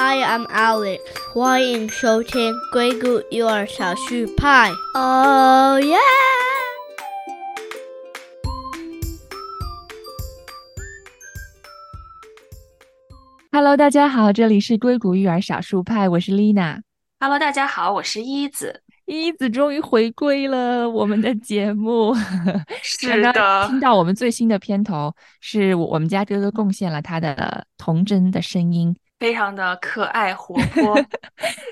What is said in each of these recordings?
Hi, I'm Alex，欢迎收听硅谷幼儿小树派。Oh yeah！Hello，大家好，这里是硅谷育儿少数派，我是丽娜。Hello，大家好，我是一子。一子终于回归了我们的节目，是刚刚的听到我们最新的片头，是我我们家哥哥贡献了他的童真的声音。非常的可爱活 泼，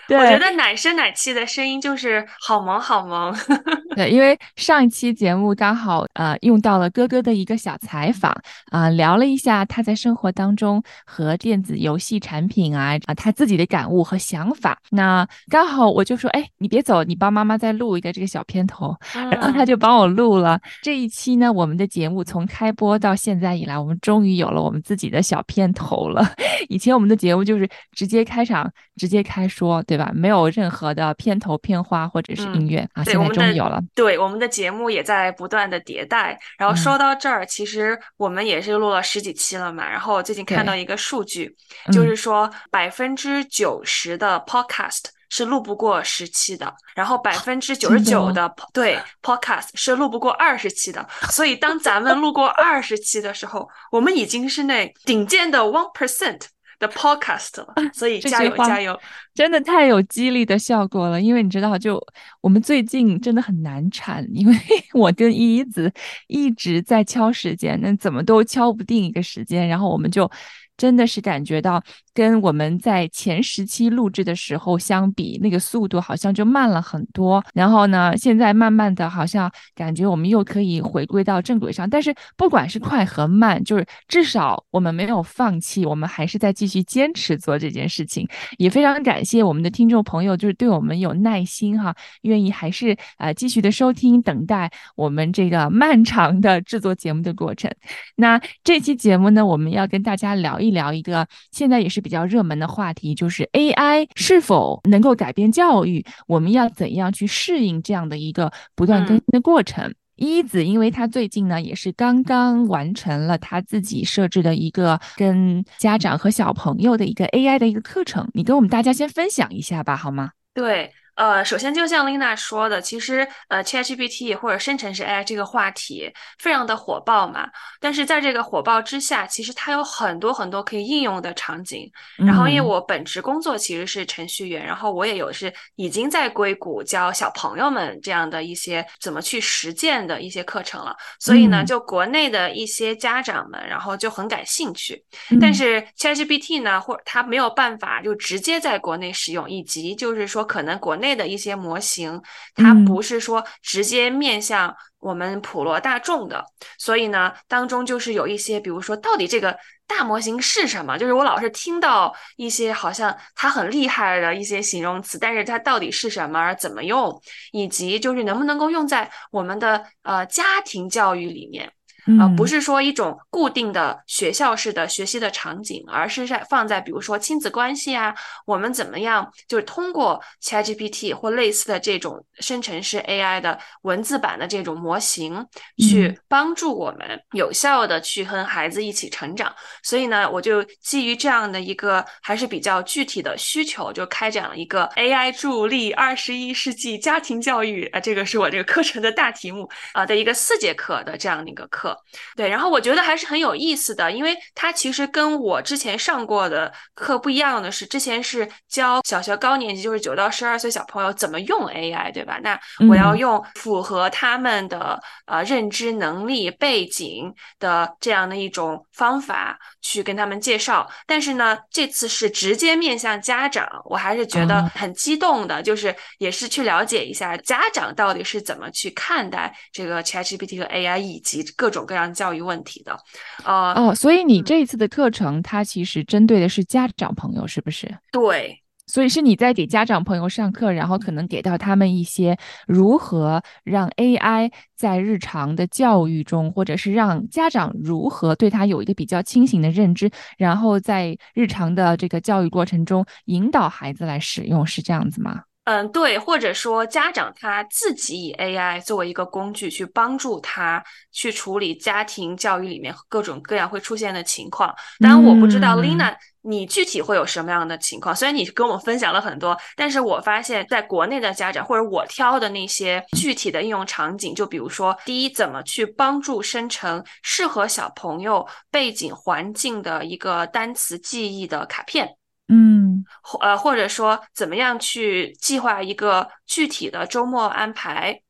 对，我觉得奶声奶气的声音就是好萌好萌。对，因为上一期节目刚好呃用到了哥哥的一个小采访啊、聊了一下他在生活当中和电子游戏产品啊啊他自己的感悟和想法。那刚好我就说，哎，你别走，你帮妈妈再录一个这个小片头，然后他嗯就帮我录了这一期呢。我们的节目从开播到现在以来，我们终于有了我们自己的小片头了。以前我们的节目就是直接开场，直接开说，对吧？没有任何的片头、片花或者是音乐、啊，现在终于有了。对，我们的节目也在不断的迭代。然后嗯说到这儿，其实我们也是录了十几期了嘛。然后我最近看到一个数据，嗯就是说百分之九十的 podcast 是录不过十期的，然后百分之九十九的对 podcast 是录不过二十期的。所以当咱们录过二十期的时候，我们已经是那顶尖的 one percent 的 podcast 了。所以加油加油！真的太有激励的效果了，因为你知道，就我们最近真的很难产，因为 我跟依依子一直在敲时间，那怎么都敲不定一个时间，然后我们就真的是感觉到跟我们在前十期录制的时候相比，那个速度好像就慢了很多。然后呢，现在慢慢的好像感觉我们又可以回归到正轨上，但是不管是快和慢，就是至少我们没有放弃，我们还是在继续坚持做这件事情。也非常感谢我们的听众朋友，就是对我们有耐心哈，愿意还是呃继续的收听，等待我们这个漫长的制作节目的过程。那这期节目呢，我们要跟大家聊一聊一个现在也是比较热门的话题，就是 AI 是否能够改变教育，我们要怎样去适应这样的一个不断更新的过程。一子，因为他最近呢也是刚刚完成了他自己设置的一个跟家长和小朋友的一个 AI 的一个课程，你跟我们大家先分享一下吧，好吗？对，呃，首先就像 Lina 说的，其实呃，ChatGPT 或者生成式 AI 这个话题非常的火爆嘛。但是在这个火爆之下，其实它有很多很多可以应用的场景。然后，因为嗯我本职工作其实是程序员，然后我也有是已经在硅谷教小朋友们这样的一些怎么去实践的一些课程了。所以呢，嗯就国内的一些家长们，然后就很感兴趣。但嗯是 ChatGPT 呢，或它没有办法就直接在国内使用，以及就是说，可能国内的一些模型，它嗯不是说直接面向我们普罗大众的，所以呢，当中就是有一些，比如说，到底这个大模型是什么？就是我老是听到一些好像它很厉害的一些形容词，但是它到底是什么，怎么用，以及就是能不能够用在我们的呃家庭教育里面。呃，不嗯是说一种固定的学校式的学习的场景，而是在放在比如说亲子关系啊，我们怎么样就是通过 ChatGPT 或类似的这种生成式 AI 的文字版的这种模型，去嗯帮助我们有效的去和孩子一起成长。所以呢，我就基于这样的一个还是比较具体的需求，就开展了一个 AI 助力二十一世纪家庭教育啊、这个是我这个课程的大题目啊、的一个四节课的这样的一个课。对，然后我觉得还是很有意思的，因为它其实跟我之前上过的课不一样的是，之前是教小学高年级，就是九到十二岁小朋友怎么用 AI，对吧？那我要嗯。用符合他们的呃认知能力背景的这样的一种方法去跟他们介绍，但是呢，这次是直接面向家长，我还是觉得哦。很激动的，就是也是去了解一下家长到底是怎么去看待这个 ChatGPT 和 AI 以及各种各样教育问题的。呃，哦，所以你嗯这一次的课程，它其实针对的是家长朋友，是不是？对，所以是你在给家长朋友上课，然后可能给到他们一些如何让 AI 在日常的教育中，或者是让家长如何对它有一个比较清醒的认知，然后在日常的这个教育过程中引导孩子来使用，是这样子吗？嗯，对，或者说家长他自己以 AI 作为一个工具去帮助他去处理家庭教育里面各种各样会出现的情况。当然，我不知道嗯 Lina 你具体会有什么样的情况？虽然你跟我们分享了很多，但是我发现在国内的家长或者我挑的那些具体的应用场景，就比如说，第一，怎么去帮助生成适合小朋友背景环境的一个单词记忆的卡片，嗯，或呃，或者说怎么样去计划一个具体的周末安排。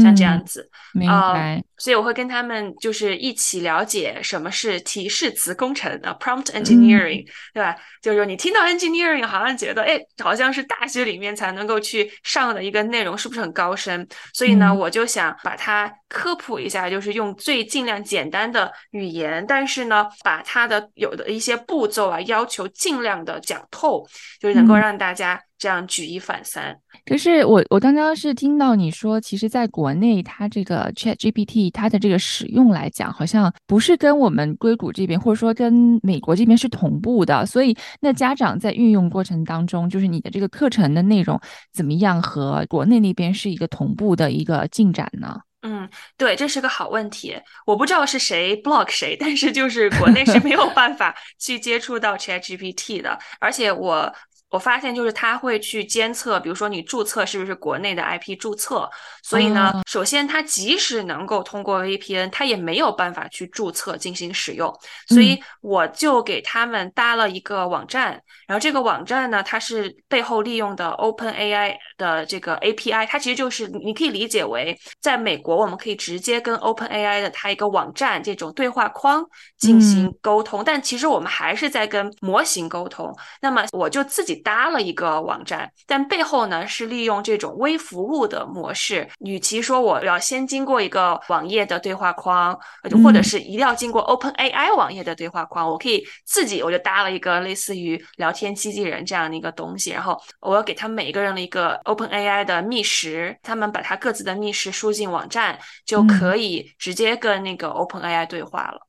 像这样子，明白。所以我会跟他们就是一起了解什么是提示词工程啊，prompt engineering，对吧？就是说你听到 engineering，好像觉得哎，好像是大学里面才能够去上的一个内容，是不是很高深？所以呢，我就想把它科普一下，就是用最尽量简单的语言，但是呢，把它的有的一些步骤啊，要求尽量的讲透，就是能够让大家。这样举一反三。可是我我刚刚是听到你说，其实在国内它这个 Chat GPT 它的这个使用来讲，好像不是跟我们硅谷这边或者说跟美国这边是同步的。所以那家长在运用过程当中，就是你的这个课程的内容怎么样和国内那边是一个同步的一个进展呢？嗯，对，这是个好问题。我不知道是谁 block 谁，但是就是国内是没有办法去接触到 Chat GPT 的，而且我。我发现就是它会去监测，比如说你注册是不是国内的 IP 注册，所以呢，首先它即使能够通过 VPN，它也没有办法去注册进行使用，所以我就给他们搭了一个网站，然后这个网站呢，它是背后利用的 OpenAI 的这个 API，它其实就是你可以理解为在美国我们可以直接跟 OpenAI 的它一个网站这种对话框进行沟通，但其实我们还是在跟模型沟通，那么我就自己。搭了一个网站，但背后呢是利用这种微服务的模式。与其说我要先经过一个网页的对话框，或者是一定要经过 Open AI 网页的对话框，我可以自己我就搭了一个类似于聊天机器人这样的一个东西，然后我要给他们每一个人的一个 Open AI 的密匙，他们把他各自的密匙输进网站，就可以直接跟那个 Open AI 对话了。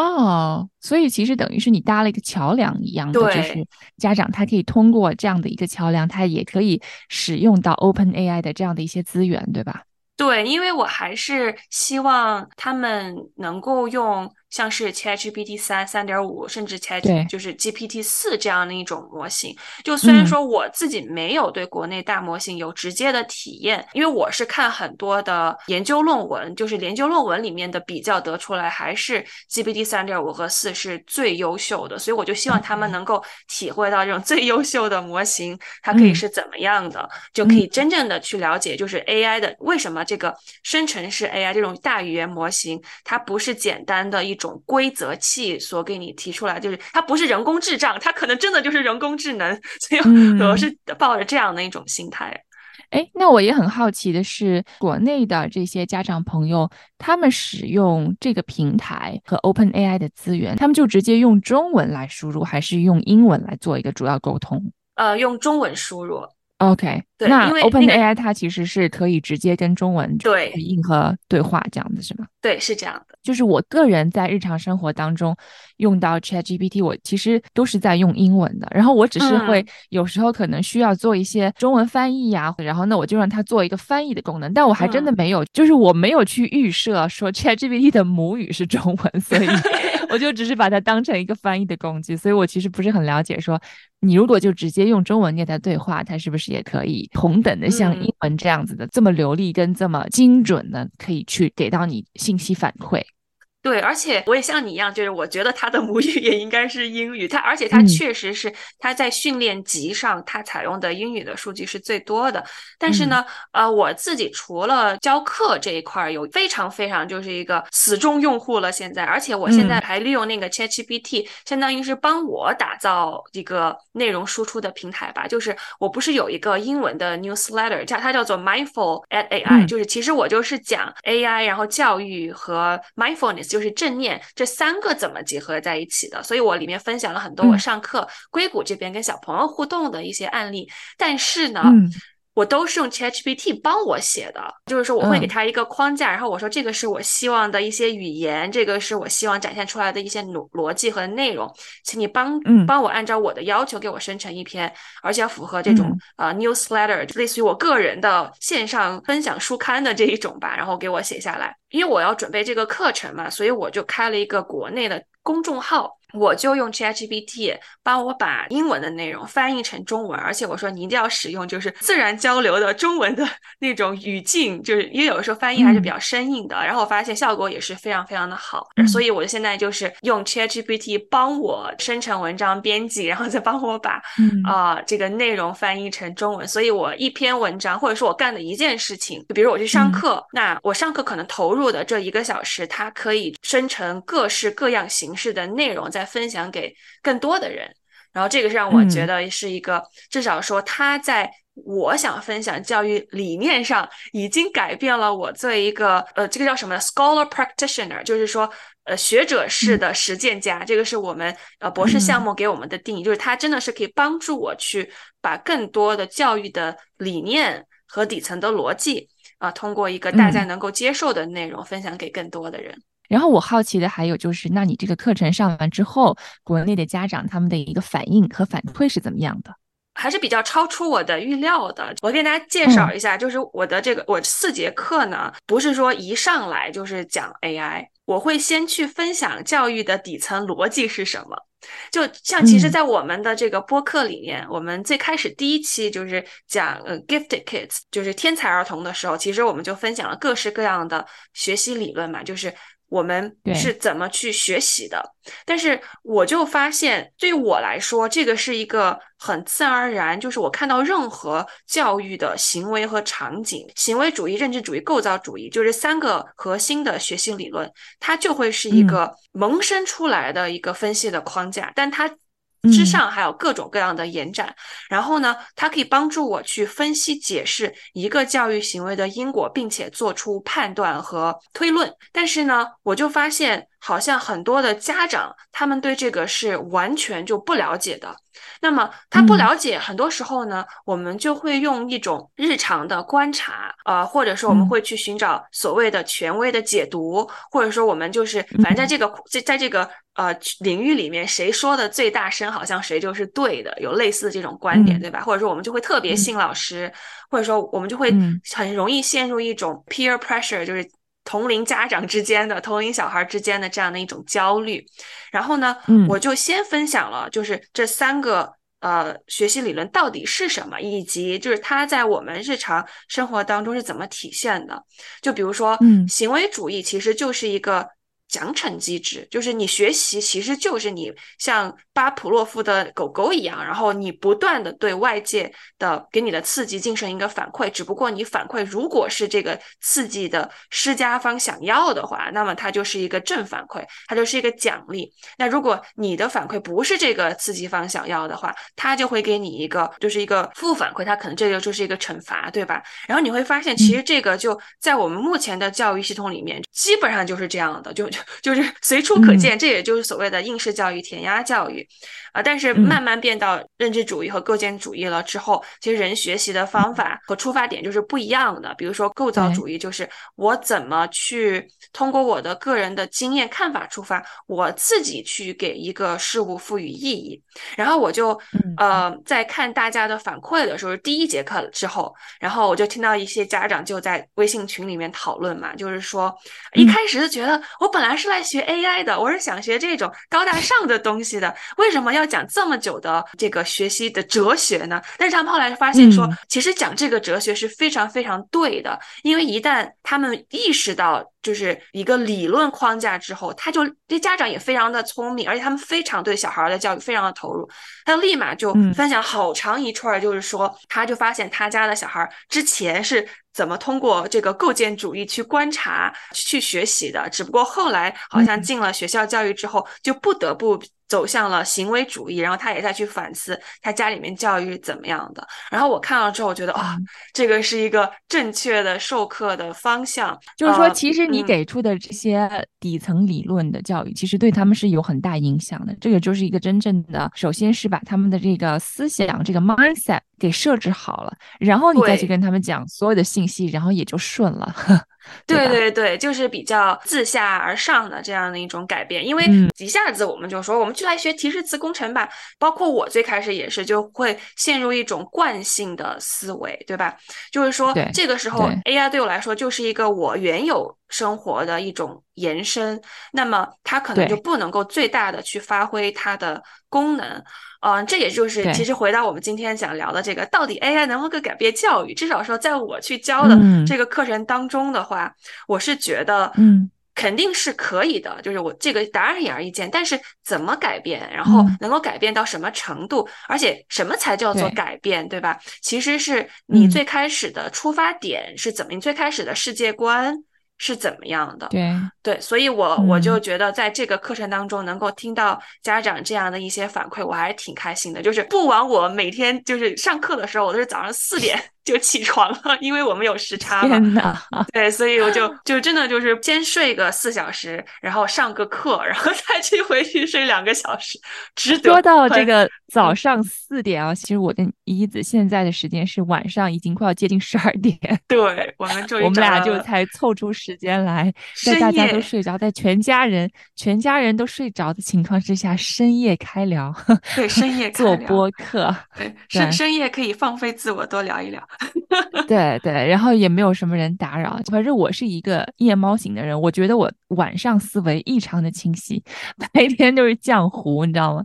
哦，所以其实等于是你搭了一个桥梁一样的，就是家长他可以通过这样的一个桥梁，他也可以使用到 Open AI 的这样的一些资源，对吧？对，因为我还是希望他们能够用。像是 ChatGPT 三、三点五，甚至 Chat 就是 GPT 四这样的一种模型。就虽然说我自己没有对国内大模型有直接的体验，因为我是看很多的研究论文，就是研究论文里面的比较得出来，还是 GPT 三点五和四是最优秀的。所以我就希望他们能够体会到这种最优秀的模型，它可以是怎么样的，就可以真正的去了解，就是 AI 的为什么这个生成式 AI 这种大语言模型，它不是简单的一。种规则器所给你提出来，就是它不是人工智障，它可能真的就是人工智能，所以我是抱着这样的一种心态。哎，那我也很好奇的是，国内的这些家长朋友，他们使用这个平台和 Open AI 的资源，他们就直接用中文来输入，还是用英文来做一个主要沟通？呃，用中文输入。OK，对，那 Open AI 它其实是可以直接跟中文对语音和对话这样子，是吗？对，是这样的。就是我个人在日常生活当中用到 Chat GPT，我其实都是在用英文的。然后我只是会有时候可能需要做一些中文翻译呀，然后那我就让它做一个翻译的功能。但我还真的没有，就是我没有去预设说 Chat GPT 的母语是中文，所以我就只是把它当成一个翻译的工具。所以我其实不是很了解说。你如果就直接用中文跟他对话，他是不是也可以同等的像英文这样子的这么流利跟这么精准的，可以去给到你信息反馈？对，而且我也像你一样，就是我觉得他的母语也应该是英语。他而且他确实是他在训练集上，他采用的英语的数据是最多的。但是呢，呃，我自己除了教课这一块有非常非常就是一个死忠用户了。现在，而且我现在还利用那个 ChatGPT，相当于是帮我打造一个内容输出的平台吧。就是我不是有一个英文的 newsletter，叫它叫做 Mindful at AI，就是其实我就是讲 AI，然后教育和 mindfulness 就。就是正念这三个怎么结合在一起的？所以我里面分享了很多我上课硅谷这边跟小朋友互动的一些案例，但是呢。我都是用 ChatGPT 帮我写的，就是说我会给他一个框架，然后我说这个是我希望的一些语言，这个是我希望展现出来的一些逻逻辑和内容，请你帮帮我按照我的要求给我生成一篇，而且要符合这种呃 newsletter，类似于我个人的线上分享书刊的这一种吧，然后给我写下来。因为我要准备这个课程嘛，所以我就开了一个国内的公众号，我就用 ChatGPT 帮我把英文的内容翻译成中文，而且我说你一定要使用就是自然交流的中文的 那种语境，就是因为有的时候翻译还是比较生硬的。然后我发现效果也是非常非常的好，所以我现在就是用 ChatGPT 帮我生成文章编辑，然后再帮我把啊这个内容翻译成中文。所以我一篇文章或者说我干的一件事情，比如我去上课，那我上课可能投入的这一个小时，它可以生成各式各样形式的内容。再分享给更多的人，然后这个是让我觉得是一个，至少说他在我想分享教育理念上已经改变了我作为一个呃，这个叫什么 scholar practitioner，就是说呃学者式的实践家。这个是我们呃博士项目给我们的定义，就是他真的是可以帮助我去把更多的教育的理念和底层的逻辑啊，通过一个大家能够接受的内容分享给更多的人。然后我好奇的还有就是，那你这个课程上完之后，国内的家长他们的一个反应和反馈是怎么样的？还是比较超出我的预料的。我给大家介绍一下，就是我的这个我四节课呢，不是说一上来就是讲 AI，我会先去分享教育的底层逻辑是什么。就像其实，在我们的这个播客里面，我们最开始第一期就是讲呃 gifted kids，就是天才儿童的时候，其实我们就分享了各式各样的学习理论嘛，就是。我们是怎么去学习的？但是我就发现，对于我来说，这个是一个很自然而然，就是我看到任何教育的行为和场景，行为主义、认知主义、构造主义，就是三个核心的学习理论，它就会是一个萌生出来的一个分析的框架，但它。之上还有各种各样的延展，然后呢，它可以帮助我去分析解释一个教育行为的因果，并且做出判断和推论。但是呢，我就发现。好像很多的家长，他们对这个是完全就不了解的。那么他不了解，很多时候呢，我们就会用一种日常的观察，呃，或者说我们会去寻找所谓的权威的解读，或者说我们就是反正在这个在在这个呃领域里面，谁说的最大声，好像谁就是对的，有类似的这种观点，对吧？或者说我们就会特别信老师，或者说我们就会很容易陷入一种 peer pressure，就是。同龄家长之间的、同龄小孩之间的这样的一种焦虑，然后呢，我就先分享了，就是这三个呃学习理论到底是什么，以及就是它在我们日常生活当中是怎么体现的。就比如说，嗯，行为主义其实就是一个。奖惩机制就是你学习，其实就是你像巴甫洛夫的狗狗一样，然后你不断的对外界的给你的刺激进行一个反馈，只不过你反馈如果是这个刺激的施加方想要的话，那么它就是一个正反馈，它就是一个奖励。那如果你的反馈不是这个刺激方想要的话，它就会给你一个就是一个负反馈，它可能这个就是一个惩罚，对吧？然后你会发现，其实这个就在我们目前的教育系统里面，基本上就是这样的，就。就是随处可见，这也就是所谓的应试教育、填鸭教育。啊，但是慢慢变到认知主义和构建主义了之后，其实人学习的方法和出发点就是不一样的。比如说构造主义，就是我怎么去通过我的个人的经验看法出发，我自己去给一个事物赋予意义。然后我就呃在看大家的反馈的时候，第一节课之后，然后我就听到一些家长就在微信群里面讨论嘛，就是说一开始就觉得我本来是来学 AI 的，我是想学这种高大上的东西的，为什么要？要讲这么久的这个学习的哲学呢？但是他们后来发现说，其实讲这个哲学是非常非常对的，因为一旦他们意识到就是一个理论框架之后，他就这家长也非常的聪明，而且他们非常对小孩的教育非常的投入，他立马就分享好长一串，就是说他就发现他家的小孩之前是怎么通过这个构建主义去观察去学习的，只不过后来好像进了学校教育之后，就不得不。走向了行为主义，然后他也在去反思他家里面教育是怎么样的。然后我看了之后，我觉得啊，这个是一个正确的授课的方向。就是说，其实你给出的这些底层理论的教育，其实对他们是有很大影响的。这个就是一个真正的，首先是把他们的这个思想、这个 mindset 给设置好了，然后你再去跟他们讲所有的信息，然后也就顺了。对对对，就是比较自下而上的这样的一种改变，因为一下子我们就说，我们就来学提示词工程吧。包括我最开始也是，就会陷入一种惯性的思维，对吧？就是说，这个时候 AI 对我来说就是一个我原有生活的一种延伸，那么它可能就不能够最大的去发挥它的功能。嗯，这也就是其实回到我们今天想聊的这个，到底 AI 能不能够改变教育？至少说，在我去教的这个课程当中的话，我是觉得，嗯。肯定是可以的，就是我这个答案显而易见，但是怎么改变，然后能够改变到什么程度，而且什么才叫做改变，对吧？其实是你最开始的出发点是怎么，你最开始的世界观。是怎么样的？对对，所以我我就觉得在这个课程当中能够听到家长这样的一些反馈，我还是挺开心的。就是不枉我每天就是上课的时候，我都是早上四点就起床了，因为我们有时差嘛。天呐，对，所以我就就真的就是先睡个四小时，然后上个课，然后再去回去睡两个小时，值得。说到这个早上四点啊，其实我跟一子现在的时间是晚上，已经快要接近十二点。对，我们终于我们俩就才凑出时间来，在大家都睡着，在全家人全家人都睡着的情况之下，深夜开聊，对，深夜 做播客，对，深深夜可以放飞自我，多聊一聊，对对，然后也没有什么人打扰。反正我是一个夜猫型的人，我觉得我晚上思维异常的清晰，白天就是浆糊，你知道吗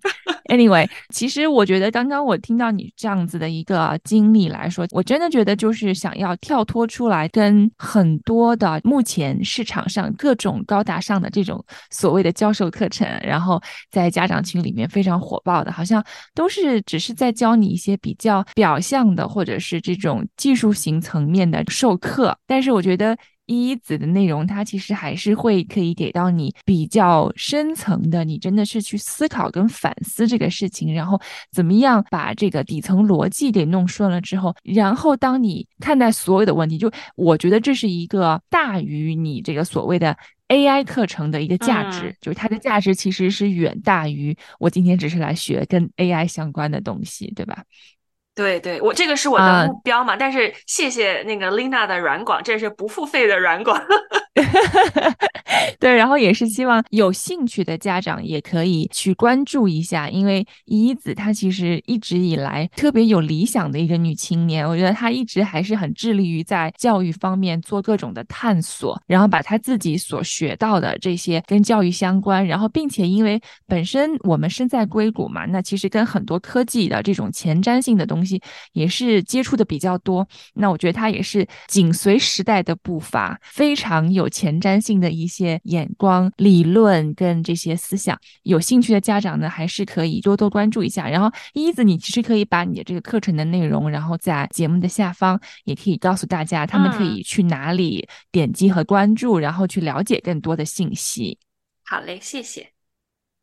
？Anyway，其实我觉得刚刚我听到你这样子的一个经历来说，我真的觉得就是想要跳脱出来，跟很多的目前市场上各种高大上的这种所谓的教授课程，然后在家长群里面非常火爆的，好像都是只是在教你一些比较表象的，或者是这种技术型层面的授课。但是我觉得一子的内容，它其实还是会可以给到你比较深层的，你真的是去思考跟反思这个事情，然后怎么样把这个底层逻辑给弄顺了之后，然后当你看待所有的问题，就我觉得这是一个大于你这个所谓的。AI 课程的一个价值，就是它的价值其实是远大于我今天只是来学跟 AI 相关的东西，对吧？对对，我这个是我的目标嘛。但是谢谢那个 Lina 的软广，这是不付费的软广。对，然后也是希望有兴趣的家长也可以去关注一下，因为一子她其实一直以来特别有理想的一个女青年，我觉得她一直还是很致力于在教育方面做各种的探索，然后把她自己所学到的这些跟教育相关，然后并且因为本身我们身在硅谷嘛，那其实跟很多科技的这种前瞻性的东西也是接触的比较多，那我觉得她也是紧随时代的步伐，非常有。有前瞻性的一些眼光、理论跟这些思想，有兴趣的家长呢，还是可以多多关注一下。然后，一子，你其实可以把你的这个课程的内容，然后在节目的下方也可以告诉大家，他们可以去哪里点击和关注，然后去了解更多的信息。好嘞，谢谢。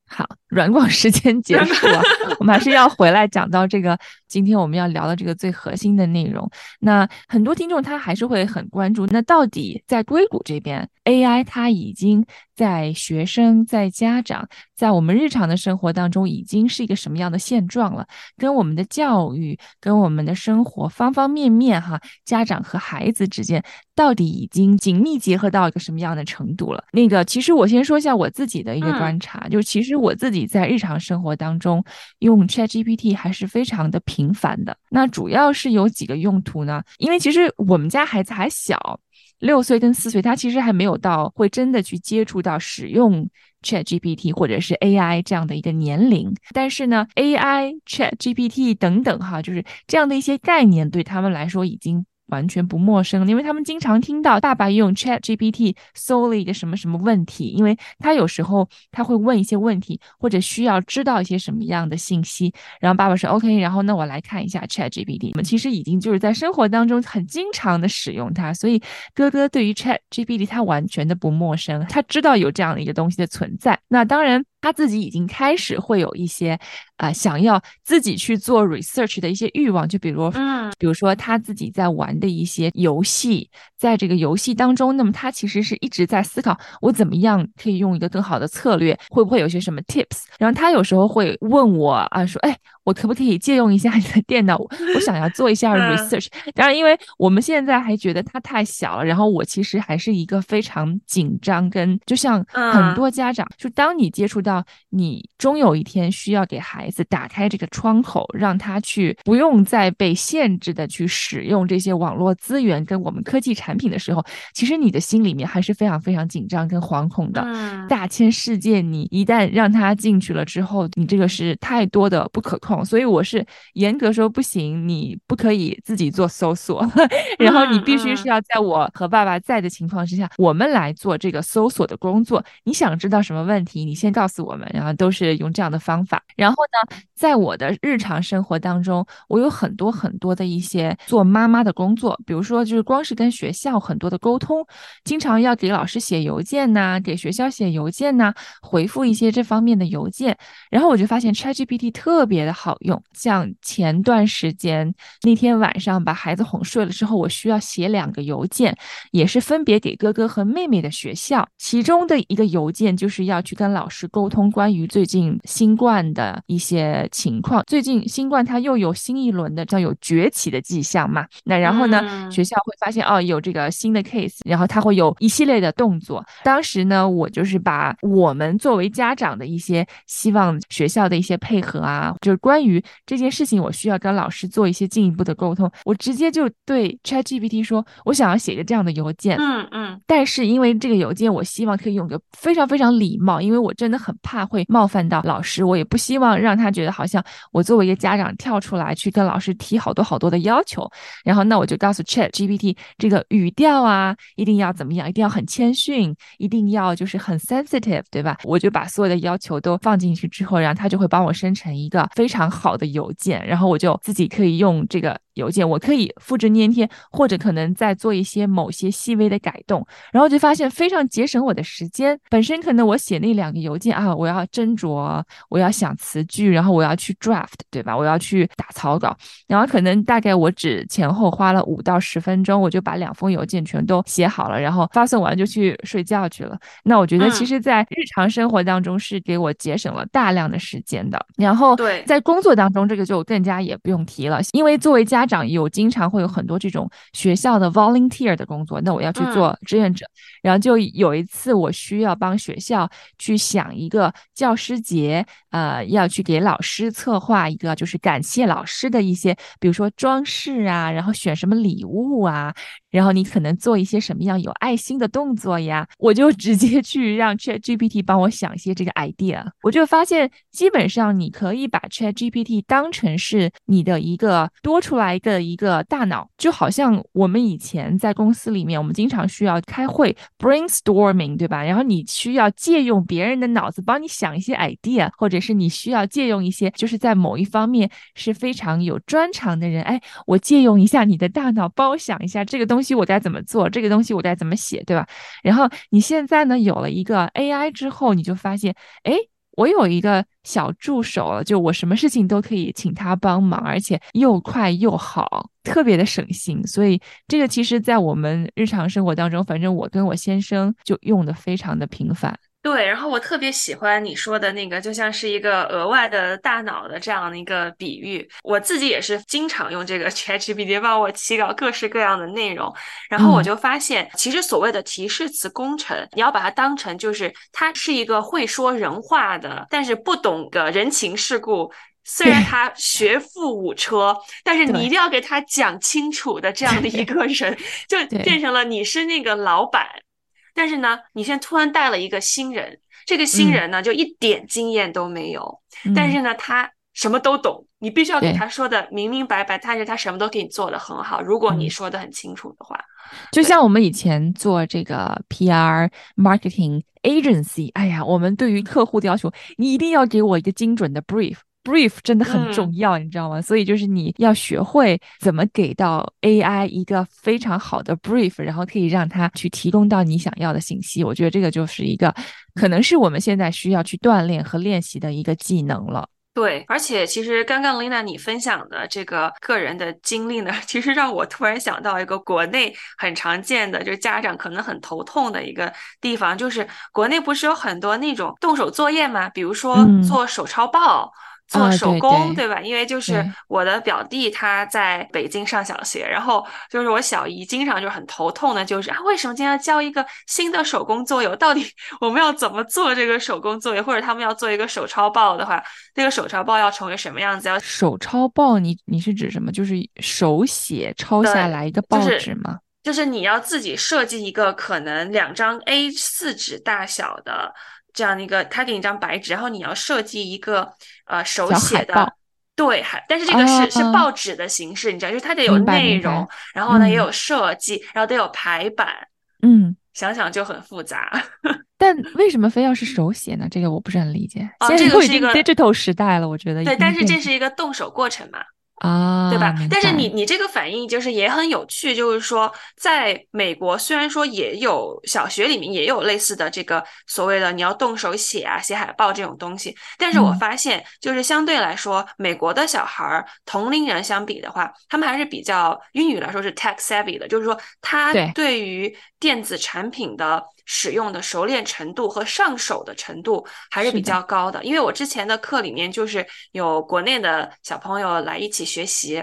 好，软广时间结束了，我们还是要回来讲到这个今天我们要聊的这个最核心的内容。那很多听众他还是会很关注，那到底在硅谷这边，AI 它已经在学生、在家长、在我们日常的生活当中，已经是一个什么样的现状了？跟我们的教育、跟我们的生活方方面面，哈，家长和孩子之间到底已经紧密结合到一个什么样的程度了？那个，其实我先说一下我自己的一个观察，就是其实。我自己在日常生活当中用 ChatGPT 还是非常的频频繁的。那主要是有几个用途呢？因为其实我们家孩子还小，六岁跟四岁，他其实还没有到会真的去接触到使用 ChatGPT 或者是 AI 这样的一个年龄。但是呢，AI、ChatGPT 等等哈，就是这样的一些概念对他们来说已经。完全不陌生，因为他们经常听到爸爸用 Chat GPT 搜了一个什么什么问题，因为他有时候他会问一些问题，或者需要知道一些什么样的信息，然后爸爸说 OK，然后那我来看一下 Chat GPT。我们其实已经就是在生活当中很经常的使用它，所以哥哥对于 Chat GPT 他完全的不陌生，他知道有这样的一个东西的存在。那当然。他自己已经开始会有一些，啊，想要自己去做 research 的一些欲望，就比如，嗯，比如说他自己在玩的一些游戏，在这个游戏当中，那么他其实是一直在思考，我怎么样可以用一个更好的策略，会不会有些什么 tips？然后他有时候会问我啊，说，哎。我可不可以借用一下你的电脑？我想要做一下 research。当然，因为我们现在还觉得他太小了，然后我其实还是一个非常紧张，跟就像很多家长，就当你接触到。到你终有一天需要给孩子打开这个窗口，让他去不用再被限制的去使用这些网络资源跟我们科技产品的时候，其实你的心里面还是非常非常紧张跟惶恐的。嗯，大千世界，你一旦让他进去了之后，你这个是太多的不可控，所以我是严格说不行，你不可以自己做搜索，然后你必须是要在我和爸爸在的情况之下，我们来做这个搜索的工作。你想知道什么问题，你先告诉我们，然后都是用这样的方法。然后呢，在我的日常生活当中，我有很多很多的一些做妈妈的工作，比如说就是光是跟学校很多的沟通，经常要给老师写邮件呐，给学校写邮件呐，回复一些这方面的邮件。然后我就发现 ChatGPT 特别的好用，像前段时间那天晚上把孩子哄睡了之后，我需要写两个邮件，也是分别给哥哥和妹妹的学校。其中的一个邮件就是要去跟老师沟通关于最近新冠的一些情况。最近新冠它又有新一轮的叫有崛起的迹象嘛？那然后呢，嗯学校会发现哦有这个新的 case，然后它会有一系列的动作。当时呢，我就是把我们作为家长的一些希望学校的一些配合啊，就是关于这件事情，我需要跟老师做一些进一步的沟通。我直接就对 ChatGPT 说，我想要写一个这样的邮件。嗯嗯但是因为这个邮件，我希望可以用个非常非常礼貌，因为我真的很怕会冒犯到老师，我也不希望让他觉得好像我作为一个家长跳出来去跟老师提好多好多的要求。然后那我就告诉 Chat GPT 这个语调啊，一定要怎么样，一定要很谦逊，一定要就是很 sensitive，对吧？我就把所有的要求都放进去之后，然后他就会帮我生成一个非常好的邮件，然后我就自己可以用这个邮件，我可以复制粘贴，或者可能再做一些某些细微的改动，然后就发现非常节省我的时间。本身可能我写那两个邮件啊，我要斟酌，我要想词句，然后我要去 draft，对吧？我要去打草稿，然后可能大概我只前后花了五到十分钟，我就把两封邮件全都写好了，然后发送完就去睡觉去了。那我觉得其嗯实，在日常生活当中是给我节省了大量的时间的。然后对在工作当中，这个就更加也不用提了，因为作为家长，有经常会有很多这种学校的 volunteer 的工作，那我要去嗯做志愿者。然后就有一次，我需要帮学校去想一个教师节，呃，要去给老师策划一个，就是感谢老师的一些，比如说装饰啊，然后选什么礼物啊，然后你可能做一些什么样有爱心的动作呀，我就 直接去让 Chat GPT 帮我想一些这个 idea。我就发现，基本上你可以把 Chat GPT 当成是你的一个多出来的一个大脑，就好像我们以前在公司里面，我们经常需要开会 brainstorming，对吧？然后你需要借用别人的脑子帮你想一些 idea，或者是你需要借用一些就是在某一方面是非常有专长的人，哎，我借用一下你的大脑，帮我想一下这个东东西我该怎么做，这个东西我该怎么写，对吧？然后你现在呢有了一个 AI 之后，你就发现，哎，我有一个小助手了，就我什么事情都可以请他帮忙，而且又快又好，特别的省心。所以这个其实，在我们日常生活当中，反正我跟我先生就用的非常的频繁。对，然后我特别喜欢你说的那个，就像是一个额外的大脑的这样的一个比喻。我自己也是经常用这个 ChatGPT 帮我起稿各式各样的内容，然后我嗯就发现，其实所谓的提示词工程，你要把它当成就是它是一个会说人话的，但是不懂个人情世故。虽然他学富五车，但是你一定要给他讲清楚的这样的一个人，就变成了你是那个老板，但是呢，你现在突然带了一个新人，这个新嗯。人呢就一点经验都没有，但嗯是呢他什么都懂，你必须要给他说的明明白白，但是他什么都给你做的很好，如果你嗯。说的很清楚的话，就像我们以前做这个 PR marketing agency，哎呀，我们对于客户的要求，你一定要给我一个精准的 brief。Brief 真的很重要，你知道吗？所以就是你要学会怎么给到 AI 一个非常好的 brief，然后可以让它去提供到你想要的信息。我觉得这个就是一个可能是我们现在需要去锻炼和练习的一个技能了。对，而且其实刚刚 Lina 你分享的这个个人的经历呢，其实让我突然想到一个国内很常见的，就是家长可能很头痛的一个地方，就是国内不是有很多那种动手作业吗？比如说嗯做手抄报。做手工，对吧？因为就是我的表弟他在北京上小学，然后就是我小姨经常就很头痛的，就是啊，为什么今天要教一个新的手工作业？到底我们要怎么做这个手工作业？或者他们要做一个手抄报的话，那个手抄报要成为什么样子？要手抄报，你你是指什么？就是手写抄下来一个报纸吗？就是你要自己设计一个可能两张 A 四纸大小的。这样的一个，他给你一张白纸，然后你要设计一个呃手写的，对，还但是这个是是报纸的形式，你知道，就是它得有内容，然后呢也有设计，然后得有排版，嗯，想想就很复杂。但为什么非要是手写呢？这个我不是很理解。哦，这个是一个 digital 时代了，我觉得。对，但是这是一个动手过程嘛。啊，对吧？但是你你这个反应就是也很有趣，就是说，在美国虽然说也有小学里面也有类似的这个所谓的你要动手写啊、写海报这种东西，但是我发现就是相对来说，美国的小孩儿同龄人相比的话，他们还是比较英语来说是 tech savvy 的，就是说他对于电子产品的。使用的熟练程度和上手的程度还是比较高的，因为我之前的课里面就是有国内的小朋友来一起学习。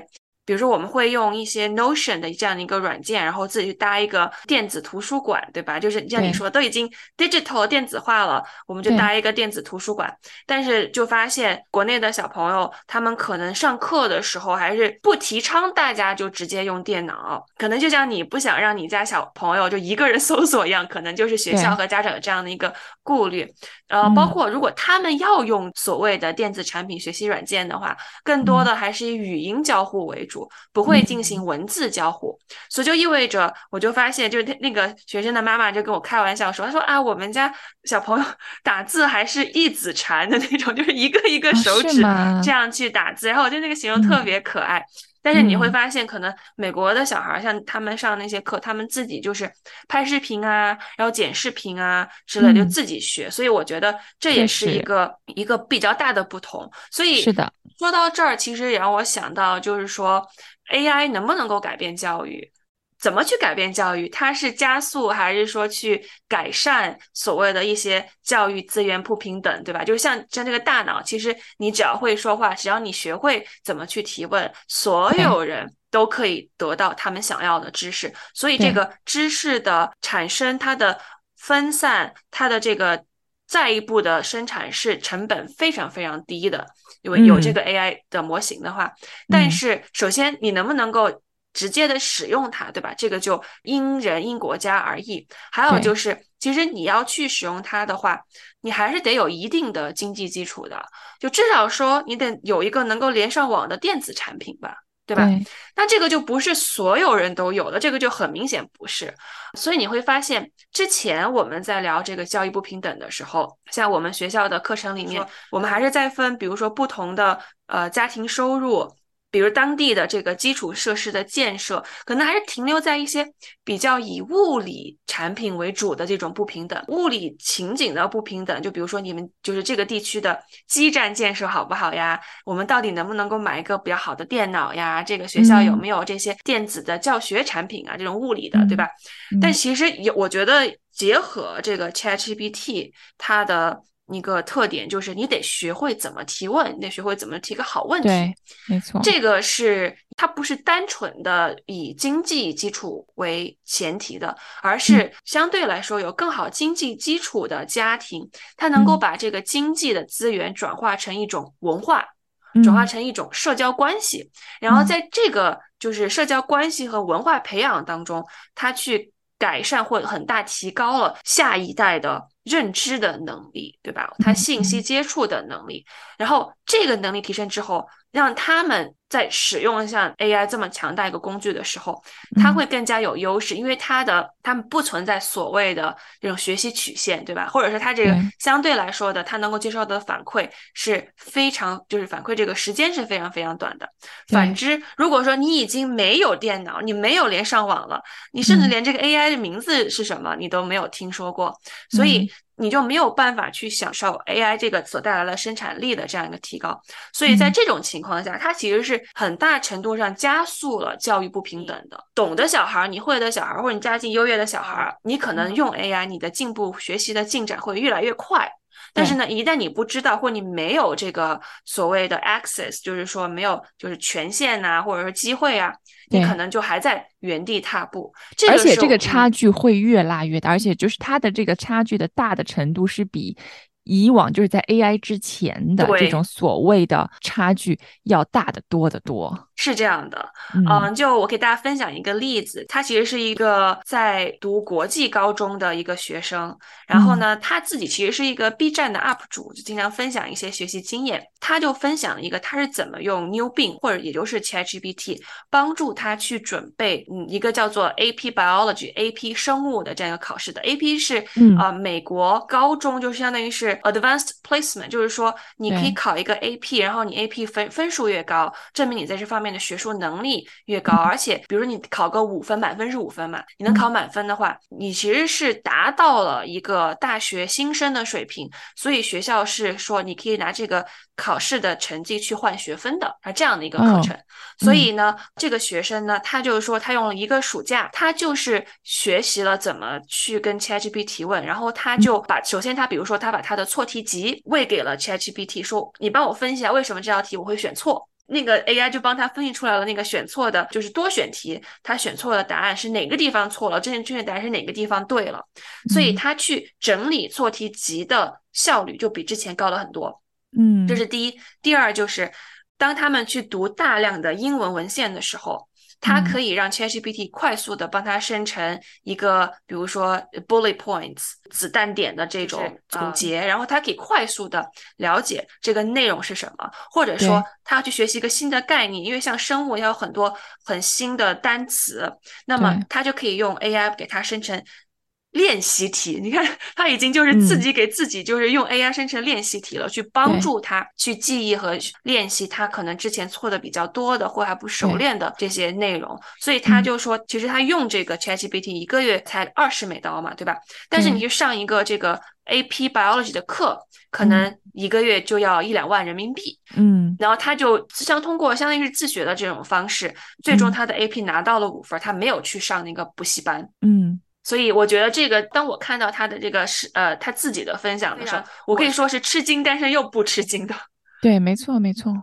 比如说，我们会用一些 Notion 的这样的一个软件，然后自己去搭一个电子图书馆，对吧？就是像你说，都已经 digital 电子化了，我们就搭一个电子图书馆。但是就发现国内的小朋友，他们可能上课的时候还是不提倡大家就直接用电脑，可能就像你不想让你家小朋友就一个人 搜索一样，可能就是学校和家长有这样的一个顾虑。呃，包括如果他们要用所谓的电子产品学习软件的话，更多的还是以语音交互为主。不会进行文字交互，所以就意味着，我就发现，就是那个学生的妈妈就跟我开玩笑说，她说啊，我们家小朋友 打字还是一指禅的那种，就是一个一个手指这样去打字，然后我觉得那个形容特别可爱。但是你会发现，可能美国的小孩像他们上那些课，他们自己就是拍视频啊，然后剪视频啊之类，就自己学。所以我觉得这也是一个一个比较大的不同。所以是的，说到这儿，其实也让我想到，就是说 AI 能不能够改变教育？怎么去改变教育？它是加速还是说去改善所谓的一些教育资源不平等，对吧？就是像像这个大脑，其实你只要会说话，只要你学会怎么去提问，所有人都可以得到他们想要的知识。所以这个知识的产生，它的分散，它的这个再一步的生产是成本非常非常低的，因为有这个 AI 的模型的话。但是首先你能不能够？直接的使用它，对吧？这个就因人因国家而异。还有就是，其实你要去使用它的话，你还是得有一定的经济基础的，就至少说你得有一个能够连上网的电子产品吧，对吧？那这个就不是所有人都有的，这个就很明显不是。所以你会发现，之前我们在聊这个教育不平等的时候，像我们学校的课程里面，我们还是在分，比如说不同的呃家庭收入。比如当地的这个基础设施的建设，可能还是停留在一些比较以物理产品为主的这种不平等，物理情景的不平等。就比如说你们就是这个地区的基站建设好不好呀？我们到底能不能够买一个比较好的电脑呀？这个学校有没有这些电子的教学产品啊？这种物理的，对吧？但其实有，我觉得结合这个 ChatGPT，它的。一个特点就是你得学会怎么提问，你得学会怎么提个好问题。对，没错，这个是它不是单纯的以经济基础为前提的，而是相对来说有更好经济基础的家庭，它能够把这个经济的资源转化成一种文化，转化成一种社交关系，然后在这个就是社交关系和文化培养当中，它去改善或很大提高了下一代的。认知的能力，对吧？他信息接触的能力，然后这个能力提升之后，让他们在使用像 AI 这么强大一个工具的时候，他会更加有优势，因为他的他们不存在所谓的这种学习曲线，对吧？或者是他这个相对来说的，他能够接受的反馈是非常，就是反馈这个时间是非常非常短的。反之，如果说你已经没有电脑，你没有连上网了，你甚至连这个 AI 的名字是什么你都没有听说过，所以。你就没有办法去享受 AI 这个所带来的生产力的这样一个提高，所以在这种情况下，它其实是很大程度上加速了教育不平等的。懂的小孩，你会的小孩，或者你家境优越的小孩，你可能用 AI，你的进步学习的进展会越来越快。但是呢，一旦你不知道或你没有这个所谓的 access，就是说没有就是权限呐，或者说机会啊，你可能就还在原地踏步。而且这个差距会越拉越大，而且就是它的这个差距的大的程度是比。以往就是在 AI 之前的这种所谓的差距要大得多得多，是这样的。嗯，就我给大家分享一个例子，他其实是一个在读国际高中的一个学生，然后呢，他自己其实是一个 B 站的 UP 主，就经常分享一些学习经验。他就分享一个他是怎么用 New Bing 或者也就是 ChatGPT 帮助他去准备嗯一个叫做 AP Biology AP 生物的这样一个考试的 AP 是呃美国高中就是相当于是。Advanced placement 就是说，你可以考一个 AP，然后你 AP 分分数越高，证明你在这方面的学术能力越高。而且，比如你考个五分，满分是五分嘛，你能考满分的话，你其实是达到了一个大学新生的水平。所以学校是说，你可以拿这个考试的成绩去换学分的啊，这样的一个课程。所以呢，这个学生呢，他就是说，他用了一个暑假，他就是学习了怎么去跟 ChatGPT 提问，然后他就把首先他比如说他把他的错题集喂给了 ChatGPT，说你帮我分析一下为什么这道题我会选错。那个 AI 就帮他分析出来了那个选错的，就是多选题，他选错的答案是哪个地方错了，正确正确答案是哪个地方对了。所以他去整理错题集的效率就比之前高了很多。嗯，这是第一。第二就是当他们去读大量的英文文献的时候。它可以让 ChatGPT 快速的帮它生成一个，比如说 bullet points 子弹点的这种总结，然后它可以快速的了解这个内容是什么，或者说它要去学习一个新的概念，因为像生物要有很多很新的单词，那么它就可以用 AI 给它生成。练习题，你看 他已经就是自己给自己就是用 AI 生成练习题了，去帮助他去记忆和练习他可能之前错的比较多的或还不熟练的这些内容。所以他就说，其实他用这个 ChatGPT 一个月才二十美刀嘛，对吧？但是你去上一个这个 AP Biology 的课，可能一个月就要一两万人民币。嗯，然后他就相通过相当于是自学的这种方式，最终他的 AP 拿到了五分，他没有去上那个补习班。嗯。所以我觉得这个，当我看到他的这个是呃他自己的分享的时候，我可以说是吃惊，但是又不吃惊的。对，没错，没错。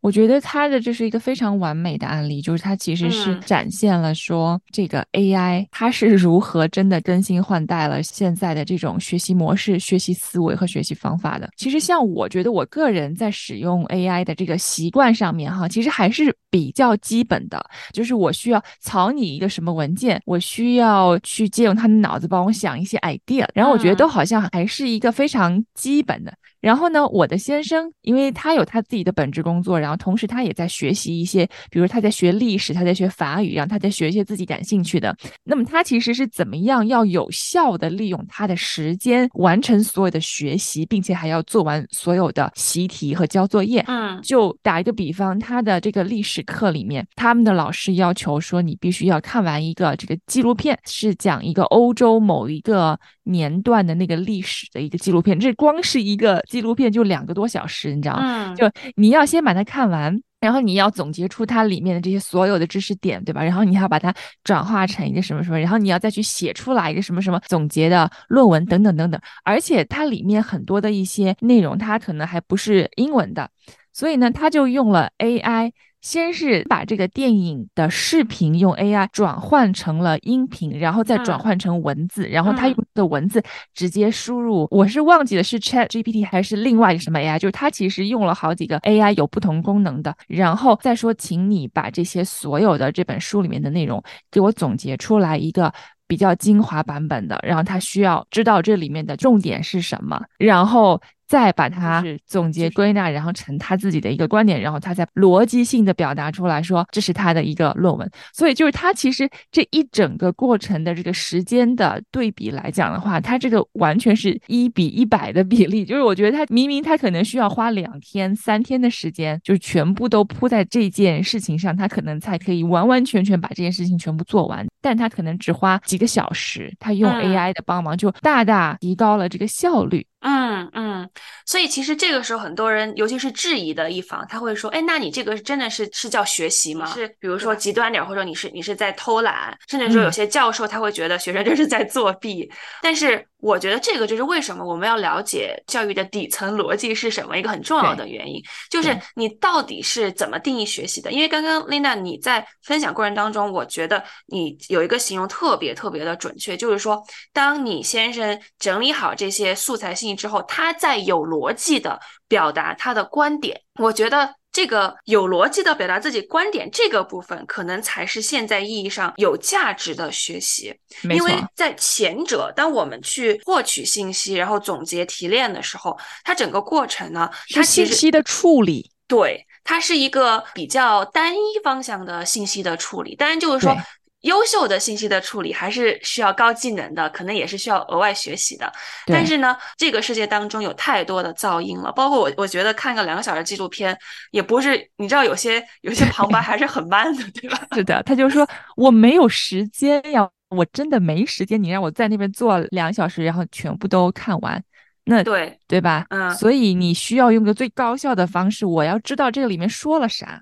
我觉得他的这是一个非常完美的案例，就是他其实是展现了说这个 AI 它是如何真的更新换代了现在的这种学习模式、学习思维和学习方法的。其实像我觉得我个人在使用 AI 的这个习惯上面哈，其实还是比较基本的，就是我需要草拟一个什么文件，我需要去借用他的脑子帮我想一些 idea，然后我觉得都好像还是一个非常基本的。然后呢，我的先生，因为他有他自己的本职工作，然后同时他也在学习一些，比如他在学历史，他在学法语，然后他在学一些自己感兴趣的。那么他其实是怎么样要有效的利用他的时间完成所有的学习，并且还要做完所有的习题和交作业。嗯，就打一个比方，他的这个历史课里面，他们的老师要求说，你必须要看完一个这个纪录片，是讲一个欧洲某一个年段的那个历史的一个纪录片。这光是一个。纪录片就两个多小时，你知道吗？就你要先把它看完，然后你要总结出它里面的这些所有的知识点，对吧？然后你要把它转化成一个什么什么，然后你要再去写出来一个什么什么总结的论文等等等等。而且它里面很多的一些内容，它可能还不是英文的，所以呢，它就用了 AI。先是把这个电影的视频用 AI 转换成了音频，然后再转换成文字，然后他用的文字直接输入。我是忘记了是 Chat GPT 还是另外一个什么 AI，就是他其实用了好几个 AI 有不同功能的。然后再说，请你把这些所有的这本书里面的内容给我总结出来一个比较精华版本的。然后他需要知道这里面的重点是什么，然后。再把它总结归纳，然后成他自己的一个观点，然后他再逻辑性的表达出来说这是他的一个论文。所以就是他其实这一整个过程的这个时间的对比来讲的话，他这个完全是一比一百的比例。就是我觉得他明明他可能需要花两天、三天的时间，就是全部都扑在这件事情上，他可能才可以完完全全把这件事情全部做完。但他可能只花几个小时，他用 AI 的帮忙就大大提高了这个效率。嗯嗯嗯，所以其实这个时候很多人，尤其是质疑的一方，他会说：“哎，那你这个真的是是叫学习吗？是比如说极端点，或者你是你是在偷懒，甚至说有些教授他会觉得学生这是在作弊。”但是我觉得这个就是为什么我们要了解教育的底层逻辑是什么一个很重要的原因，就是你到底是怎么定义学习的？因为刚刚 Linda 你在分享过程当中，我觉得你有一个形容特别特别的准确，就是说，当你先生整理好这些素材信息之后，他在有逻辑的表达他的观点，我觉得。这个有逻辑的表达自己观点这个部分，可能才是现在意义上有价值的学习。因为在前者，当我们去获取信息，然后总结提炼的时候，它整个过程呢，它信息的处理，对，它是一个比较单一方向的信息的处理。当然，就是说。优秀的信息的处理还是需要高技能的，可能也是需要额外学习的。但是呢，这个世界当中有太多的噪音了，包括我，我觉得看个两个小时纪录片也不是，你知道有些有些旁白还是很慢的，对吧？是的，他就说 我没有时间呀，我真的没时间，你让我在那边坐两小时，然后全部都看完，那对对吧？嗯，所以你需要用个最高效的方式，我要知道这个里面说了啥。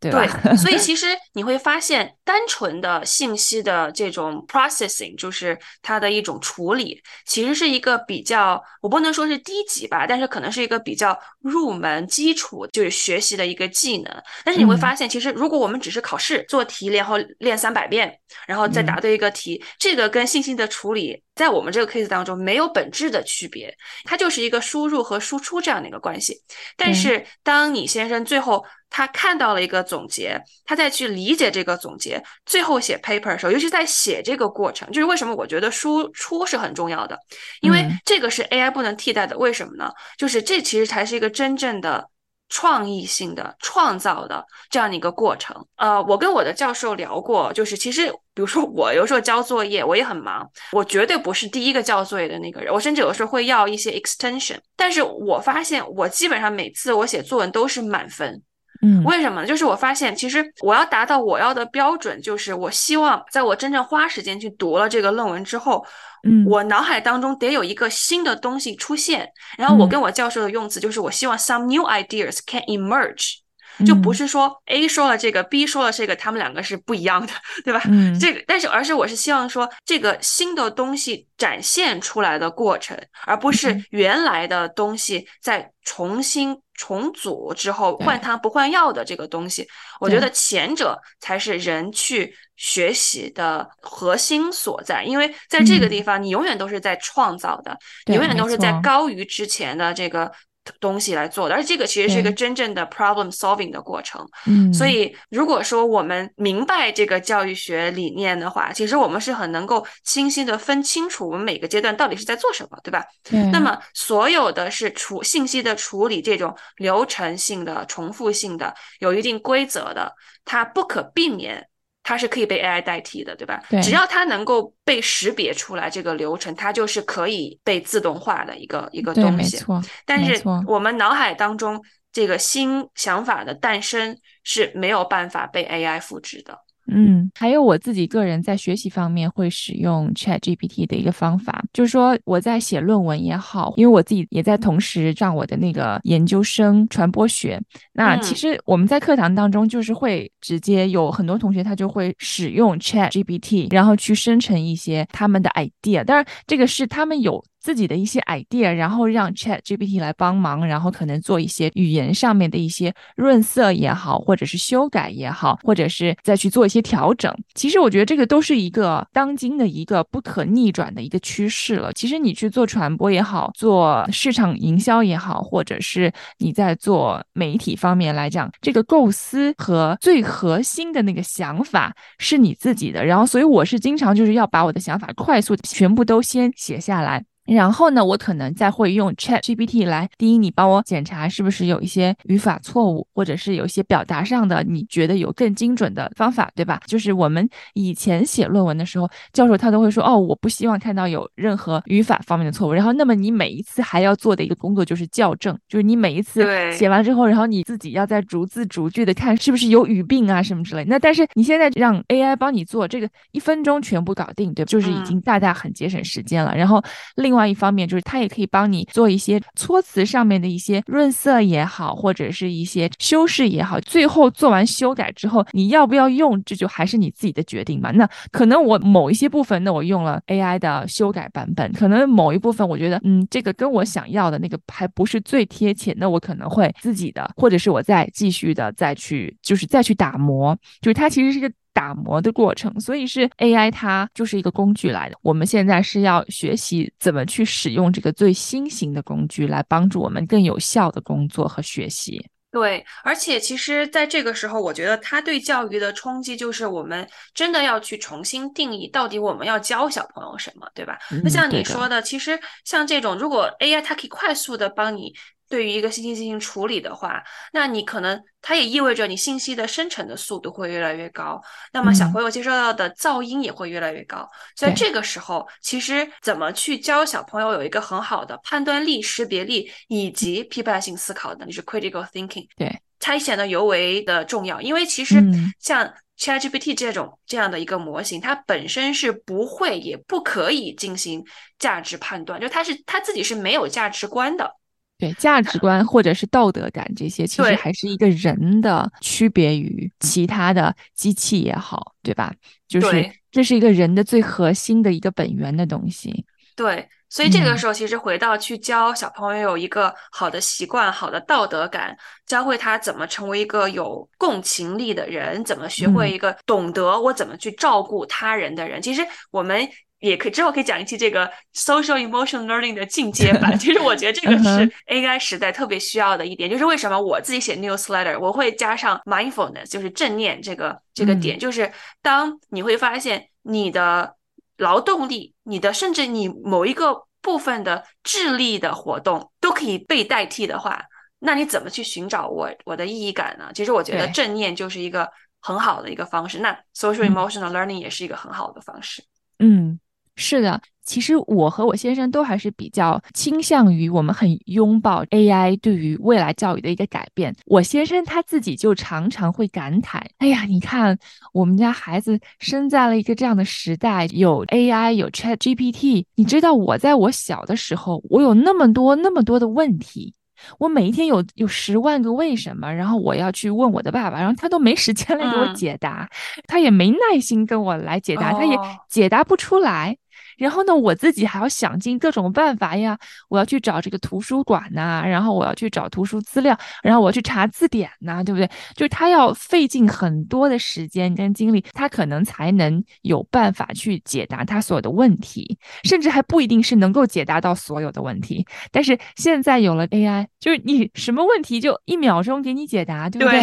对，所以其 实你会发现，单纯的信息的这种 processing，就是它的一种处理，其实是一个比较，我不能说是低级吧，但是可能是一个比较入门基础，就是学习的一个技能。但是你会发现，其实如果我们只是考试做题，然后练三百遍，然后再答对一个题，这个跟信息的处理。在我们这个 case 当中，没有本质的区别，它就是一个输入和输出这样的一个关系。但是，当你先生最后他看到了一个总结，他再去理解这个总结，最后写 paper 的时候，尤其在写这个过程，就是为什么我觉得输出是很重要的，因为这个是 AI 不能替代的。为什么呢？就是这其实才是一个真正的。创意性的创造的这样的一个过程，呃，我跟我的教授聊过，就是其实，比如说我有时候交作业，我也很忙，我绝对不是第一个交作业的那个人，我甚至有时候会要一些 extension，但是我发现我基本上每次我写作文都是满分。嗯，为什么呢？就是我发现，其实我要达到我要的标准，就是我希望在我真正花时间去读了这个论文之后，嗯，我脑海当中得有一个新的东西出现。然后我跟我教授的用词就是，我希望 some new ideas can emerge，就不是说 A 说了这个，B 说了这个，他们两个是不一样的，对吧？嗯，这个，但是而是我是希望说，这个新的东西展现出来的过程，而不是原来的东西再重新。重组之后换汤不换药的这个东西，我觉得前者才是人去学习的核心所在，因为在这个地方你永远都是在创造的，永远都是在高于之前的这个。东西来做的，而这个其实是一个真正的 problem solving 的过程。嗯，所以如果说我们明白这个教育学理念的话，其实我们是很能够清晰的分清楚我们每个阶段到底是在做什么，对吧？那么所有的是处信息的处理，这种流程性的、重复性的、有一定规则的，它不可避免。它是可以被 AI 代替的，对吧？对，只要它能够被识别出来这个流程，它就是可以被自动化的一个一个东西。没错。但是我们脑海当中这个新想法的诞生是没有办法被 AI 复制的。嗯，还有我自己个人在学习方面会使用 Chat GPT 的一个方法，就是说我在写论文也好，因为我自己也在同时上我的那个研究生传播学。那其实我们在课堂当中就是会直接有很多同学他就会使用 Chat GPT，然后去生成一些他们的 idea。当然，这个是他们有。自己的一些 idea，然后让 Chat GPT 来帮忙，然后可能做一些语言上面的一些润色也好，或者是修改也好，或者是再去做一些调整。其实我觉得这个都是一个当今的一个不可逆转的一个趋势了。其实你去做传播也好，做市场营销也好，或者是你在做媒体方面来讲，这个构思和最核心的那个想法是你自己的。然后，所以我是经常就是要把我的想法快速全部都先写下来。然后呢，我可能再会用 Chat GPT 来，第一，你帮我检查是不是有一些语法错误，或者是有一些表达上的，你觉得有更精准的方法，对吧？就是我们以前写论文的时候，教授他都会说，哦，我不希望看到有任何语法方面的错误。然后，那么你每一次还要做的一个工作就是校正，就是你每一次写完之后，然后你自己要再逐字逐句的看是不是有语病啊什么之类。那但是你现在让 AI 帮你做这个，一分钟全部搞定，对吧？就是已经大大很节省时间了。然后另另外一方面就是它也可以帮你做一些措辞上面的一些润色也好，或者是一些修饰也好。最后做完修改之后，你要不要用，这就还是你自己的决定嘛。那可能我某一些部分，那我用了 AI 的修改版本，可能某一部分我觉得，嗯，这个跟我想要的那个还不是最贴切，那我可能会自己的，或者是我再继续的再去，就是再去打磨，就是它其实是一个。打磨的过程，所以是 AI，它就是一个工具来的。我们现在是要学习怎么去使用这个最新型的工具，来帮助我们更有效的工作和学习。对，而且其实在这个时候，我觉得它对教育的冲击就是我们真的要去重新定义，到底我们要教小朋友什么，对吧？那像你说的，其实像这种，如果 AI 它可以快速的帮你。对于一个信息进行处理的话，那你可能它也意味着你信息的生成的速度会越来越高，那么小朋友接收到的噪音也会越来越高。所以这个时候，其实怎么去教小朋友有一个很好的判断力、识别力以及批判性思考的，就是 critical thinking，对，它显得尤为的重要。因为其实像 ChatGPT 这种这样的一个模型，它本身是不会也不可以进行价值判断，就它是它自己是没有价值观的。对价值观或者是道德感这些，其实还是一个人的区别于其他的机器也好，对吧？就是这是一个人的最核心的一个本源的东西。对，所以这个时候其实回到去教小朋友有一个好的习惯、好的道德感，教会他怎么成为一个有共情力的人，怎么学会一个懂得我怎么去照顾他人的人。其实我们。也可以之后可以讲一期这个 social emotion learning 的进阶版。其实我觉得这个是 AI 时代特别需要的一点，就是为什么我自己写 newsletter 我会加上 mindfulness，就是正念这个这个点，就是当你会发现你的劳动力、你的甚至你某一个部分的智力的活动都可以被代替的话，那你怎么去寻找我我的意义感呢？其实我觉得正念就是一个很好的一个方式，那 social emotional learning 也是一个很好的方式。嗯。是的，其实我和我先生都还是比较倾向于我们很拥抱 AI 对于未来教育的一个改变。我先生他自己就常常会感慨：“哎呀，你看我们家孩子生在了一个这样的时代，有 AI，有 ChatGPT。你知道我在我小的时候，我有那么多那么多的问题。”我每一天有有十万个为什么，然后我要去问我的爸爸，然后他都没时间来给我解答，他也没耐心跟我来解答，他也解答不出来。然后呢，我自己还要想尽各种办法呀，我要去找这个图书馆呐，然后我要去找图书资料，然后我要去查字典呐，对不对？就是他要费尽很多的时间跟精力，他可能才能有办法去解答他所有的问题，甚至还不一定是能够解答到所有的问题。但是现在有了 AI，就是你什么问题就一秒钟给你解答，对不对？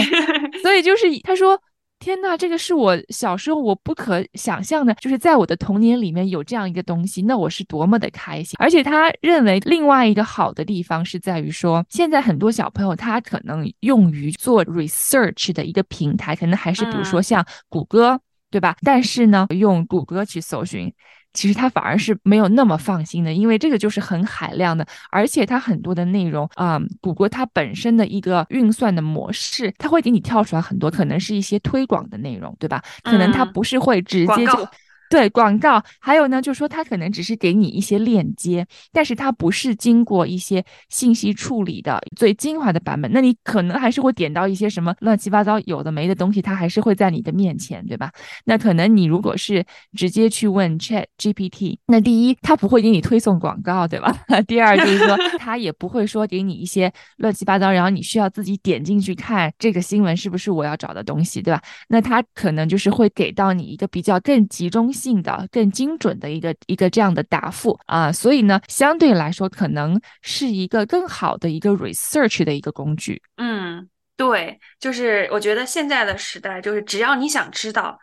所以就是他说。天呐，这个是我小时候我不可想象的，就是在我的童年里面有这样一个东西，那我是多么的开心。而且他认为另外一个好的地方是在于说，现在很多小朋友他可能用于做 research 的一个平台，可能还是比如说像谷歌，对吧？但是呢，用谷歌去搜寻。其实他反而是没有那么放心的，因为这个就是很海量的，而且它很多的内容啊，谷歌它本身的一个运算的模式，它会给你跳出来很多，可能是一些推广的内容，对吧？可能它不是会直接就。对广告，还有呢，就是说它可能只是给你一些链接，但是它不是经过一些信息处理的最精华的版本。那你可能还是会点到一些什么乱七八糟有的没的东西，它还是会在你的面前，对吧？那可能你如果是直接去问 Chat GPT，那第一，它不会给你推送广告，对吧？第二就是说，它也不会说给你一些乱七八糟，然后你需要自己点进去看这个新闻是不是我要找的东西，对吧？那它可能就是会给到你一个比较更集中。性的更精准的一个一个这样的答复啊，所以呢，相对来说可能是一个更好的一个 research 的一个工具。嗯，对，就是我觉得现在的时代，就是只要你想知道。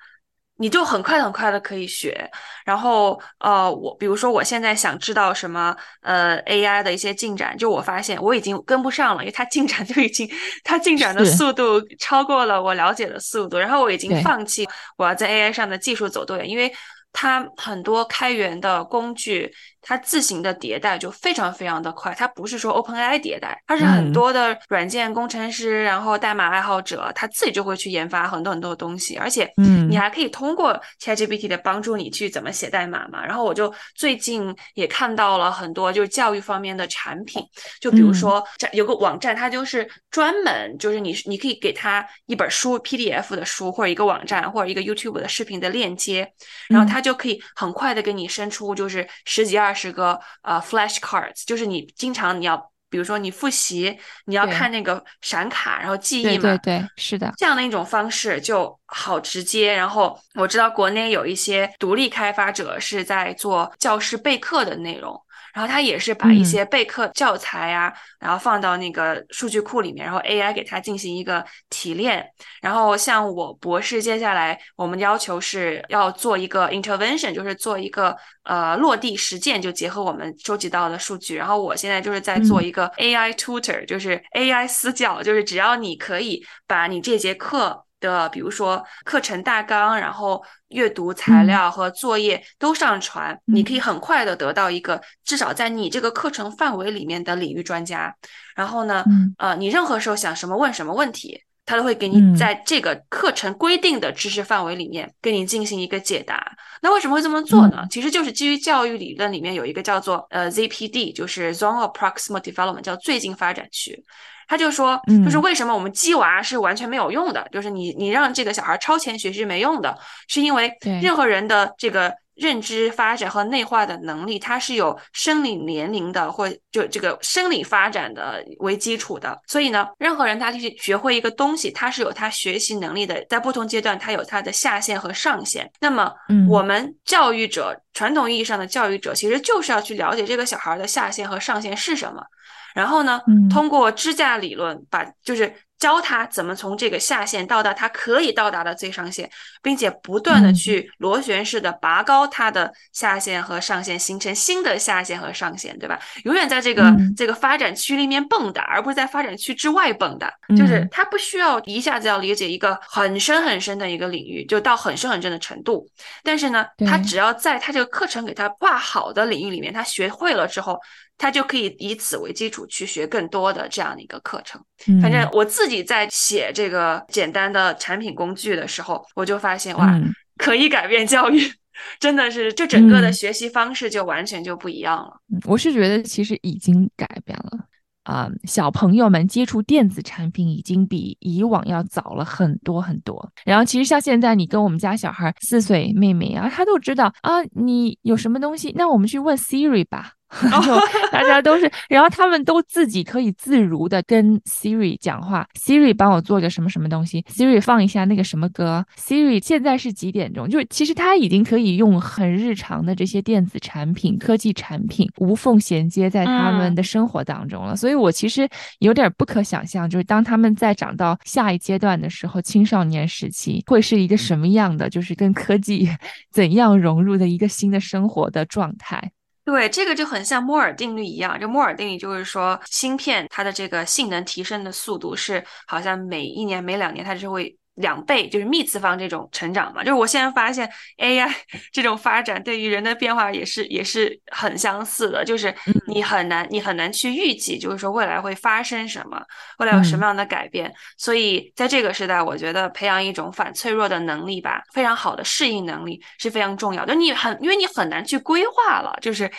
你就很快很快的可以学，然后呃，我比如说我现在想知道什么呃 AI 的一些进展，就我发现我已经跟不上了，因为它进展 就已经它进展的速度超过了我了解的速度，然后我已经放弃我要在 AI 上的技术走多远，因为它很多开源的工具它自行的迭代就非常非常的快。它不是说 OpenAI 迭代，它是很多的软件工程师，然后代码爱好者，他自己就会去研发很多很多的东西。而且，嗯，你还可以通过 ChatGPT 的帮助你去怎么写代码嘛。然后我就最近也看到了很多就是教育方面的产品，就比如说有个网站，它就是专门就是你你可以给他一本书 PDF 的书，或者一个网站，或者一个 YouTube 的视频的链接，然后它就可以很快的给你生出就是十几二十个呃 flashcards，就是你经常你要。比如说你复习，你要看那个闪卡，然后记忆嘛，对对，是的，这样的一种方式就好直接。然后我知道国内有一些独立开发者是在做教师备课的内容。然后他也是把一些备课教材啊，然后放到那个数据库里面，然后 AI 给它进行一个提炼。然后像我博士，接下来我们要求是要做一个 intervention，就是做一个呃落地实践，就结合我们收集到的数据。然后我现在就是在做一个 AI tutor，就是 AI 私教，就是只要你可以把你这节课。的，比如说课程大纲，然后阅读材料和作业都上传，你可以很快的得到一个至少在你这个课程范围里面的领域专家。然后呢，呃，你任何时候想什么问什么问题，他都会给你在这个课程规定的知识范围里面给你进行一个解答。那为什么会这么做呢？其实就是基于教育理论里面有一个叫做呃 ZPD，就是 Zone of Proximal Development，叫最近发展区。他就说，就是为什么我们鸡娃是完全没有用的，就是你你让这个小孩超前学习没用的，是因为任何人的这个认知发展和内化的能力，它是有生理年龄的或就这个生理发展的为基础的。所以呢，任何人他去学会一个东西，他是有他学习能力的，在不同阶段他有他的下限和上限。那么，我们教育者传统意义上的教育者，其实就是要去了解这个小孩的下限和上限是什么。然后呢，通过支架理论，把就是教他怎么从这个下限到达他可以到达的最上限，并且不断的去螺旋式的拔高他的下限和上限，形成新的下限和上限，对吧？永远在这个这个发展区里面蹦跶，而不是在发展区之外蹦跶。就是他不需要一下子要理解一个很深很深的一个领域，就到很深很深的程度。但是呢，他只要在他这个课程给他挂好的领域里面，他学会了之后。他就可以以此为基础去学更多的这样的一个课程。反正我自己在写这个简单的产品工具的时候，我就发现哇，可以改变教育，真的是这整个的学习方式就完全就不一样了。我是觉得其实已经改变了啊，小朋友们接触电子产品已经比以往要早了很多很多。然后其实像现在你跟我们家小孩四岁妹妹啊，她都知道啊，你有什么东西，那我们去问 Siri 吧。然后大家都是，然后他们都自己可以自如的跟 Siri 讲话，Siri 帮我做个什么什么东西，Siri 放一下那个什么歌，Siri 现在是几点钟？就是其实他已经可以用很日常的这些电子产品、科技产品无缝衔接在他们的生活当中了。所以我其实有点不可想象，就是当他们在长到下一阶段的时候，青少年时期会是一个什么样的，就是跟科技 怎样融入的一个新的生活的状态。对，这个就很像摩尔定律一样。这摩尔定律就是说，芯片它的这个性能提升的速度是，好像每一年、每两年它就会。两倍就是幂次方这种成长嘛，就是我现在发现 AI 这种发展对于人的变化也是也是很相似的，就是你很难你很难去预计，就是说未来会发生什么，未来有什么样的改变。所以在这个时代，我觉得培养一种反脆弱的能力吧，非常好的适应能力是非常重要的。你很因为你很难去规划了，就是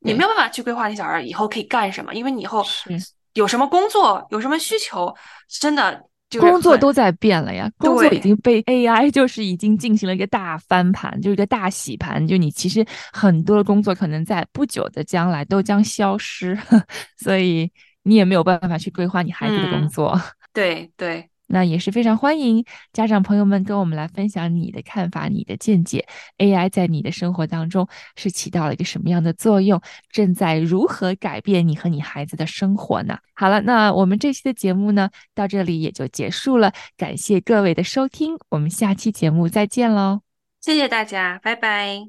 你没有办法去规划你小孩以后可以干什么，因为你以后有什么工作，有什么需求，真的。工作都在变了呀，工作已经被 AI 就是已经进行了一个大翻盘，就是一个大洗盘。就你其实很多的工作可能在不久的将来都将消失，所以你也没有办法去规划你孩子的工作。对 对。那也是非常欢迎家长朋友们跟我们来分享你的看法、你的见解。AI 在你的生活当中是起到了一个什么样的作用？正在如何改变你和你孩子的生活呢？好了，那我们这期的节目呢，到这里也就结束了。感谢各位的收听，我们下期节目再见喽！谢谢大家，拜拜。